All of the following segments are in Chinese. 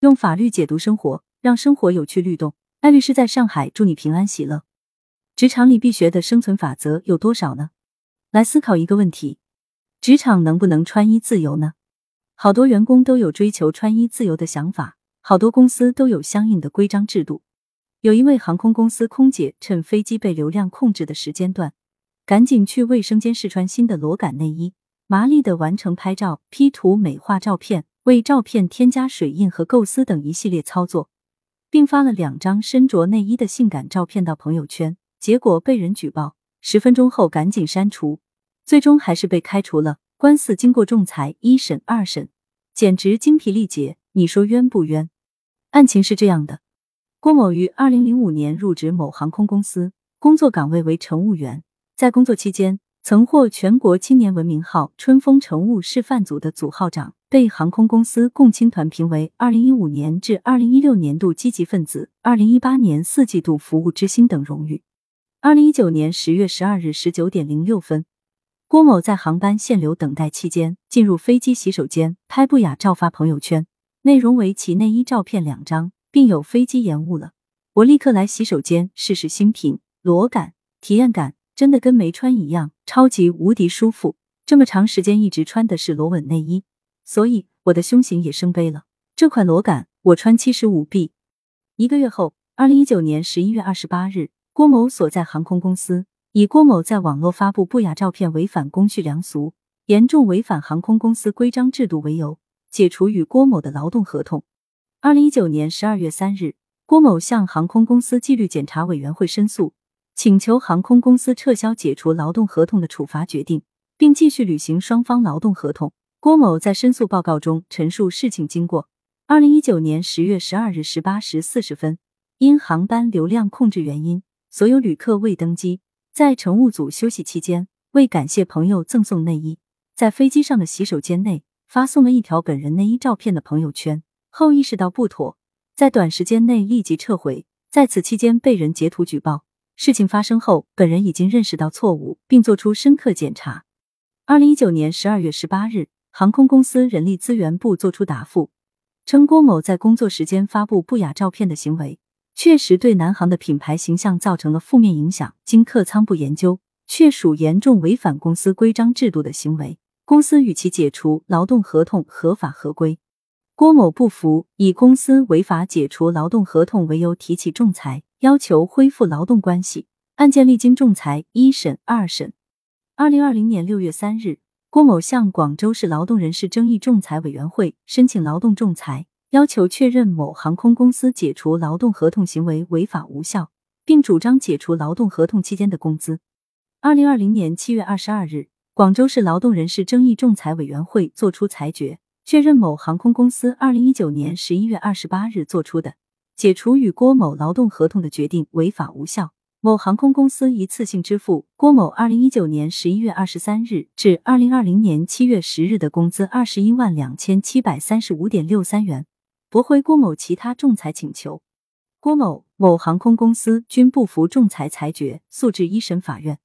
用法律解读生活，让生活有趣律动。艾律师在上海，祝你平安喜乐。职场里必学的生存法则有多少呢？来思考一个问题：职场能不能穿衣自由呢？好多员工都有追求穿衣自由的想法，好多公司都有相应的规章制度。有一位航空公司空姐趁飞机被流量控制的时间段，赶紧去卫生间试穿新的裸感内衣，麻利的完成拍照、P 图、美化照片，为照片添加水印和构思等一系列操作，并发了两张身着内衣的性感照片到朋友圈。结果被人举报，十分钟后赶紧删除，最终还是被开除了。官司经过仲裁一审、二审，简直精疲力竭。你说冤不冤？案情是这样的：郭某于二零零五年入职某航空公司，工作岗位为乘务员。在工作期间，曾获全国青年文明号春风乘务示范组的组号长，被航空公司共青团评为二零一五年至二零一六年度积极分子、二零一八年四季度服务之星等荣誉。二零一九年十月十二日十九点零六分，郭某在航班限流等待期间，进入飞机洗手间拍不雅照发朋友圈，内容为其内衣照片两张，并有飞机延误了，我立刻来洗手间试试新品裸感，体验感真的跟没穿一样，超级无敌舒服。这么长时间一直穿的是螺纹内衣，所以我的胸型也升杯了。这款裸感我穿七十五 B。一个月后，二零一九年十一月二十八日。郭某所在航空公司以郭某在网络发布不雅照片违反公序良俗，严重违反航空公司规章制度为由，解除与郭某的劳动合同。二零一九年十二月三日，郭某向航空公司纪律检查委员会申诉，请求航空公司撤销解除劳动合同的处罚决定，并继续履行双方劳动合同。郭某在申诉报告中陈述事情经过：二零一九年十月十二日十八时四十分，因航班流量控制原因。所有旅客未登机，在乘务组休息期间，为感谢朋友赠送内衣，在飞机上的洗手间内发送了一条本人内衣照片的朋友圈。后意识到不妥，在短时间内立即撤回。在此期间被人截图举报。事情发生后，本人已经认识到错误，并作出深刻检查。二零一九年十二月十八日，航空公司人力资源部作出答复，称郭某在工作时间发布不雅照片的行为。确实对南航的品牌形象造成了负面影响。经客舱部研究，确属严重违反公司规章制度的行为，公司与其解除劳动合同合法合规。郭某不服，以公司违法解除劳动合同为由提起仲裁，要求恢复劳动关系。案件历经仲裁一审、二审。二零二零年六月三日，郭某向广州市劳动人事争议仲裁委员会申请劳动仲裁。要求确认某航空公司解除劳动合同行为违法无效，并主张解除劳动合同期间的工资。二零二零年七月二十二日，广州市劳动人事争议仲裁委员会作出裁决，确认某航空公司二零一九年十一月二十八日作出的解除与郭某劳动合同的决定违法无效。某航空公司一次性支付郭某二零一九年十一月二十三日至二零二零年七月十日的工资二十一万两千七百三十五点六三元。驳回郭某其他仲裁请求，郭某、某航空公司均不服仲裁裁决，诉至一审法院。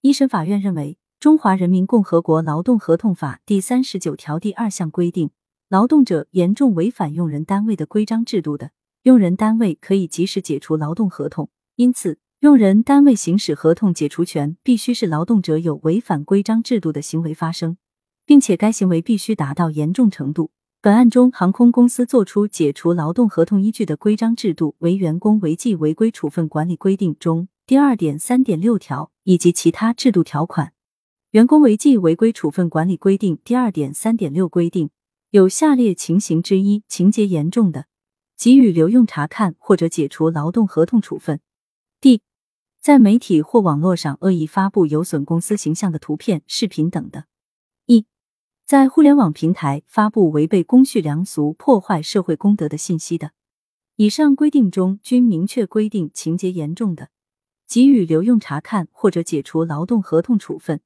一审法院认为，《中华人民共和国劳动合同法》第三十九条第二项规定，劳动者严重违反用人单位的规章制度的，用人单位可以及时解除劳动合同。因此，用人单位行使合同解除权，必须是劳动者有违反规章制度的行为发生，并且该行为必须达到严重程度。本案中，航空公司作出解除劳动合同依据的规章制度为《员工违纪违规处分管理规定》中第二点三点六条以及其他制度条款。《员工违纪违规处分管理规定》第二点三点六规定，有下列情形之一，情节严重的，给予留用查看或者解除劳动合同处分。D，，在媒体或网络上恶意发布有损公司形象的图片、视频等的；E，。在互联网平台发布违背公序良俗、破坏社会公德的信息的，以上规定中均明确规定情节严重的，给予留用查看或者解除劳动合同处分。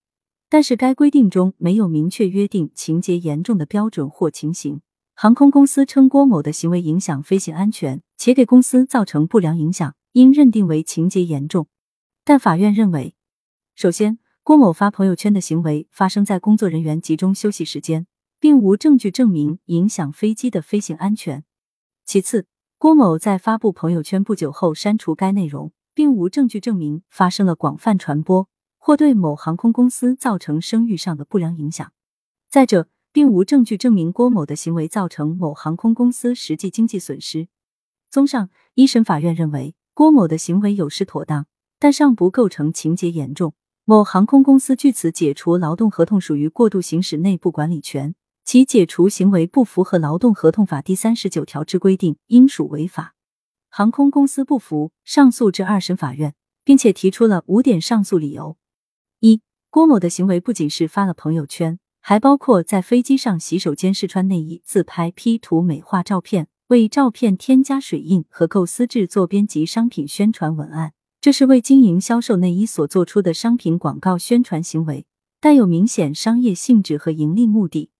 但是该规定中没有明确约定情节严重的标准或情形。航空公司称郭某的行为影响飞行安全，且给公司造成不良影响，应认定为情节严重。但法院认为，首先。郭某发朋友圈的行为发生在工作人员集中休息时间，并无证据证明影响飞机的飞行安全。其次，郭某在发布朋友圈不久后删除该内容，并无证据证明发生了广泛传播或对某航空公司造成声誉上的不良影响。再者，并无证据证明郭某的行为造成某航空公司实际经济损失。综上，一审法院认为郭某的行为有失妥当，但尚不构成情节严重。某航空公司据此解除劳动合同属于过度行使内部管理权，其解除行为不符合劳动合同法第三十九条之规定，应属违法。航空公司不服，上诉至二审法院，并且提出了五点上诉理由：一、郭某的行为不仅是发了朋友圈。还包括在飞机上洗手间试穿内衣、自拍、P 图美化照片、为照片添加水印和构思制作编辑商品宣传文案，这是为经营销售内衣所做出的商品广告宣传行为，带有明显商业性质和盈利目的。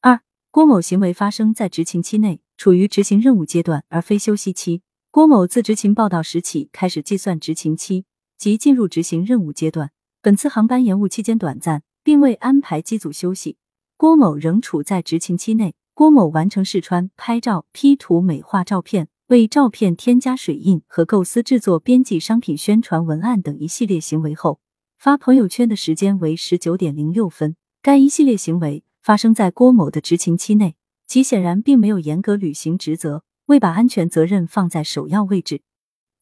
二、郭某行为发生在执勤期内，处于执行任务阶段，而非休息期。郭某自执勤报道时起开始计算执勤期，即进入执行任务阶段。本次航班延误期间短暂。并未安排机组休息，郭某仍处在执勤期内。郭某完成试穿、拍照、P 图美化照片、为照片添加水印和构思制作编辑商品宣传文案等一系列行为后，发朋友圈的时间为十九点零六分。该一系列行为发生在郭某的执勤期内，其显然并没有严格履行职责，未把安全责任放在首要位置。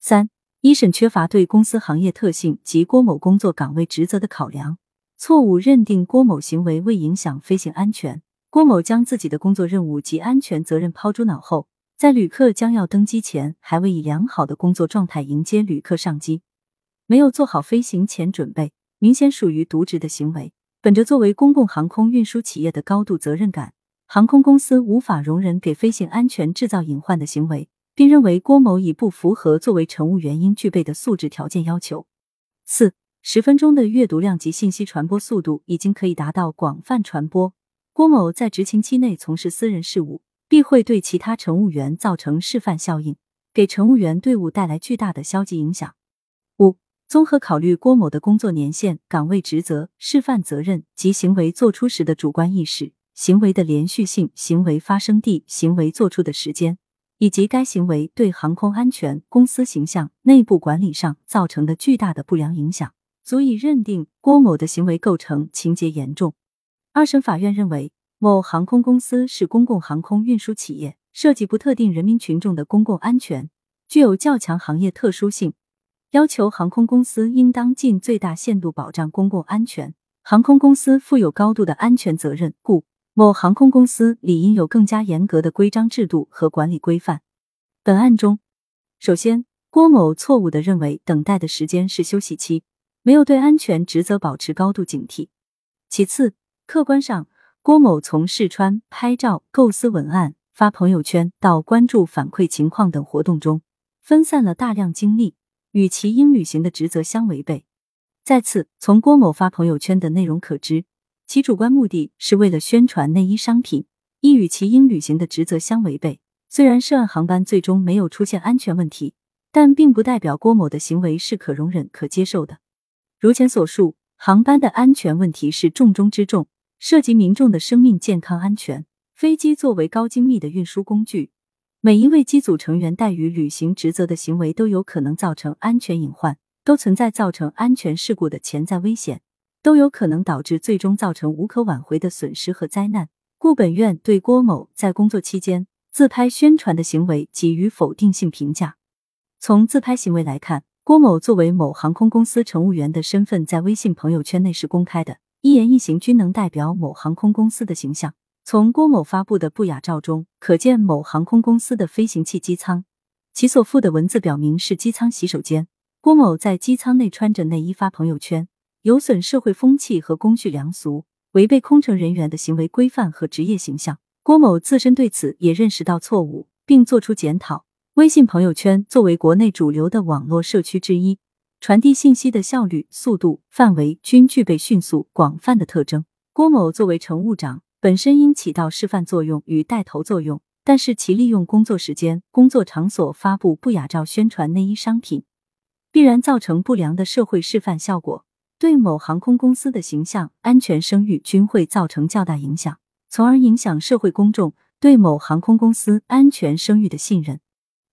三、一审缺乏对公司行业特性及郭某工作岗位职责的考量。错误认定郭某行为未影响飞行安全，郭某将自己的工作任务及安全责任抛诸脑后，在旅客将要登机前，还未以良好的工作状态迎接旅客上机，没有做好飞行前准备，明显属于渎职的行为。本着作为公共航空运输企业的高度责任感，航空公司无法容忍给飞行安全制造隐患的行为，并认为郭某已不符合作为乘务员应具备的素质条件要求。四。十分钟的阅读量及信息传播速度已经可以达到广泛传播。郭某在执勤期内从事私人事务，必会对其他乘务员造成示范效应，给乘务员队伍带来巨大的消极影响。五、综合考虑郭某的工作年限、岗位职责、示范责任及行为做出时的主观意识、行为的连续性、行为发生地、行为作出的时间，以及该行为对航空安全、公司形象、内部管理上造成的巨大的不良影响。足以认定郭某的行为构成情节严重。二审法院认为，某航空公司是公共航空运输企业，涉及不特定人民群众的公共安全，具有较强行业特殊性，要求航空公司应当尽最大限度保障公共安全。航空公司负有高度的安全责任，故某航空公司理应有更加严格的规章制度和管理规范。本案中，首先，郭某错误的认为等待的时间是休息期。没有对安全职责保持高度警惕。其次，客观上，郭某从试穿、拍照、构思文案、发朋友圈到关注反馈情况等活动中，分散了大量精力，与其应履行的职责相违背。再次，从郭某发朋友圈的内容可知，其主观目的是为了宣传内衣商品，亦与其应履行的职责相违背。虽然涉案航班最终没有出现安全问题，但并不代表郭某的行为是可容忍、可接受的。如前所述，航班的安全问题是重中之重，涉及民众的生命健康安全。飞机作为高精密的运输工具，每一位机组成员怠于履行职责的行为都有可能造成安全隐患，都存在造成安全事故的潜在危险，都有可能导致最终造成无可挽回的损失和灾难。故本院对郭某在工作期间自拍宣传的行为给予否定性评价。从自拍行为来看。郭某作为某航空公司乘务员的身份，在微信朋友圈内是公开的，一言一行均能代表某航空公司的形象。从郭某发布的不雅照中，可见某航空公司的飞行器机舱，其所附的文字表明是机舱洗手间。郭某在机舱内穿着内衣发朋友圈，有损社会风气和公序良俗，违背空乘人员的行为规范和职业形象。郭某自身对此也认识到错误，并作出检讨。微信朋友圈作为国内主流的网络社区之一，传递信息的效率、速度、范围均具备迅速、广泛的特征。郭某作为乘务长，本身应起到示范作用与带头作用，但是其利用工作时间、工作场所发布不雅照宣传内衣商品，必然造成不良的社会示范效果，对某航空公司的形象、安全声誉均会造成较大影响，从而影响社会公众。对某航空公司安全声誉的信任。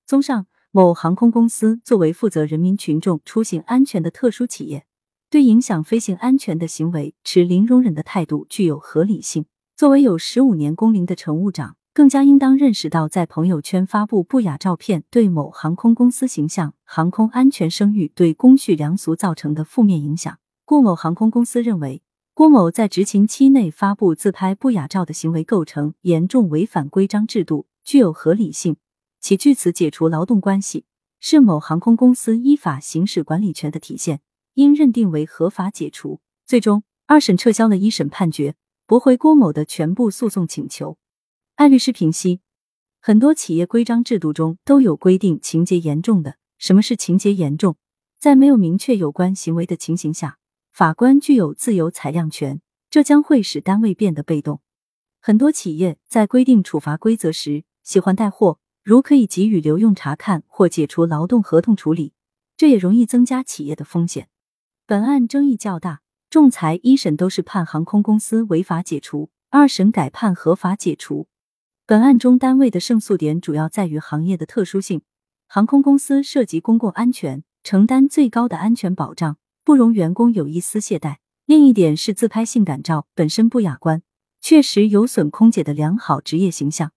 综上，某航空公司作为负责人民群众出行安全的特殊企业，对影响飞行安全的行为持零容忍的态度具有合理性。作为有十五年工龄的乘务长，更加应当认识到，在朋友圈发布不雅照片对某航空公司形象、航空安全声誉、对公序良俗造成的负面影响。故某航空公司认为，郭某在执勤期内发布自拍不雅照的行为构成严重违反规章制度，具有合理性，其据此解除劳动关系，是某航空公司依法行使管理权的体现，应认定为合法解除。最终，二审撤销了一审判决，驳回郭某的全部诉讼请求。艾律师评析，很多企业规章制度中都有规定情节严重的。什么是情节严重？在没有明确有关行为的情形下，法官具有自由裁量权，这将会使单位变得被动。很多企业在规定处罚规则时，喜欢带货，如可以给予留用查看或解除劳动合同处理，这也容易增加企业的风险。本案争议较大，仲裁一审都是判航空公司违法解除，二审改判合法解除。本案中，单位的胜诉点主要在于行业的特殊性。航空公司涉及公共安全，承担最高的安全保障，不容员工有一丝懈怠。另一点是，自拍性感照本身不雅观，确实有损空姐的良好职业形象。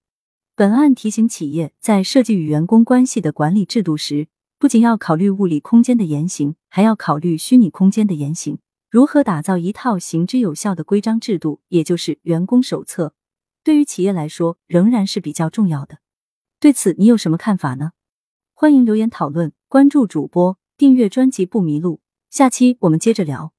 本案提醒企业在设计与员工关系的管理制度时，不仅要考虑物理空间的言行，还要考虑虚拟空间的言行。如何打造一套行之有效的规章制度，也就是员工手册。对于企业来说，仍然是比较重要的。对此，你有什么看法呢？欢迎留言讨论，关注主播，订阅专辑不迷路。下期我们接着聊。